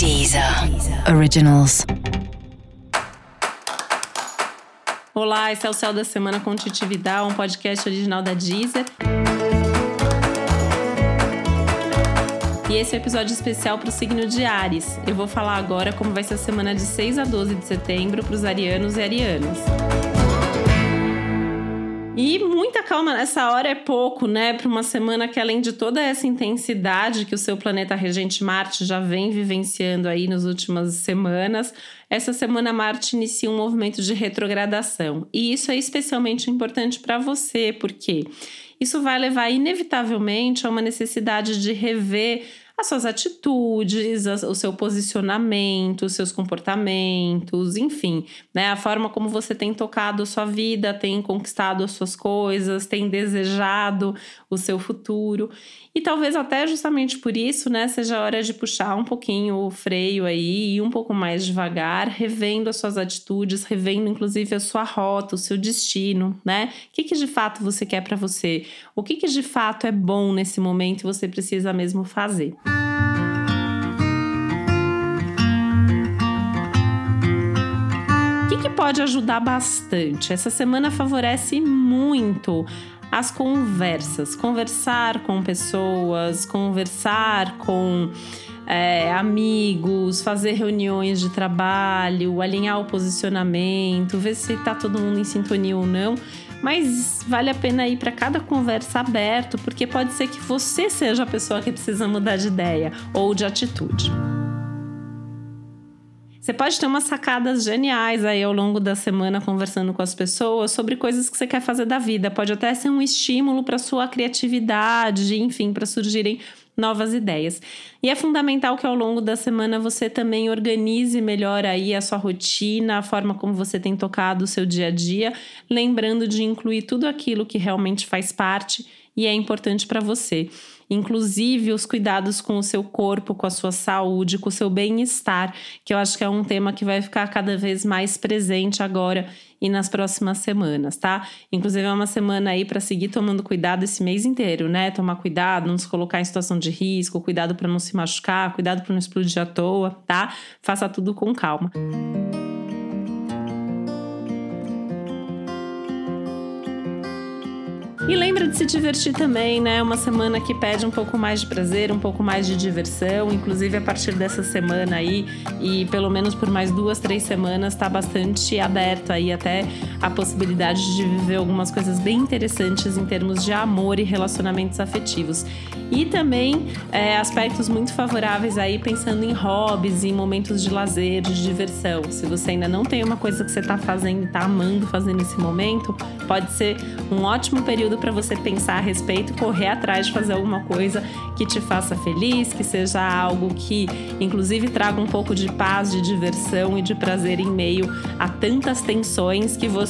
Deezer Originals. Olá, esse é o Céu da Semana com Titi um podcast original da Deezer. E esse é o um episódio especial para o signo de Ares. Eu vou falar agora como vai ser a semana de 6 a 12 de setembro para os arianos e arianas. E muita calma nessa hora é pouco, né? Para uma semana que, além de toda essa intensidade que o seu planeta regente Marte já vem vivenciando aí nas últimas semanas, essa semana Marte inicia um movimento de retrogradação. E isso é especialmente importante para você, porque isso vai levar inevitavelmente a uma necessidade de rever as suas atitudes, o seu posicionamento, os seus comportamentos, enfim, né? A forma como você tem tocado a sua vida, tem conquistado as suas coisas, tem desejado o seu futuro. E talvez até justamente por isso, né, seja a hora de puxar um pouquinho o freio aí e um pouco mais devagar, revendo as suas atitudes, revendo inclusive a sua rota, o seu destino, né? O que, que de fato você quer para você? O que, que de fato é bom nesse momento e você precisa mesmo fazer? Que pode ajudar bastante? Essa semana favorece muito as conversas, conversar com pessoas, conversar com é, amigos, fazer reuniões de trabalho, alinhar o posicionamento, ver se está todo mundo em sintonia ou não. Mas vale a pena ir para cada conversa aberto, porque pode ser que você seja a pessoa que precisa mudar de ideia ou de atitude. Você pode ter umas sacadas geniais aí ao longo da semana conversando com as pessoas sobre coisas que você quer fazer da vida. Pode até ser um estímulo para sua criatividade, enfim, para surgirem novas ideias. E é fundamental que ao longo da semana você também organize melhor aí a sua rotina, a forma como você tem tocado o seu dia a dia, lembrando de incluir tudo aquilo que realmente faz parte e é importante para você inclusive os cuidados com o seu corpo, com a sua saúde, com o seu bem-estar, que eu acho que é um tema que vai ficar cada vez mais presente agora e nas próximas semanas, tá? Inclusive é uma semana aí para seguir tomando cuidado esse mês inteiro, né? Tomar cuidado, não se colocar em situação de risco, cuidado para não se machucar, cuidado para não explodir à toa, tá? Faça tudo com calma. E lembra de se divertir também, né? Uma semana que pede um pouco mais de prazer, um pouco mais de diversão. Inclusive, a partir dessa semana aí, e pelo menos por mais duas, três semanas, tá bastante aberto aí até a possibilidade de viver algumas coisas bem interessantes em termos de amor e relacionamentos afetivos. E também é, aspectos muito favoráveis aí pensando em hobbies, em momentos de lazer, de diversão. Se você ainda não tem uma coisa que você tá fazendo e tá amando fazer nesse momento, pode ser um ótimo período para você pensar a respeito, correr atrás de fazer alguma coisa que te faça feliz, que seja algo que, inclusive, traga um pouco de paz, de diversão e de prazer em meio a tantas tensões que você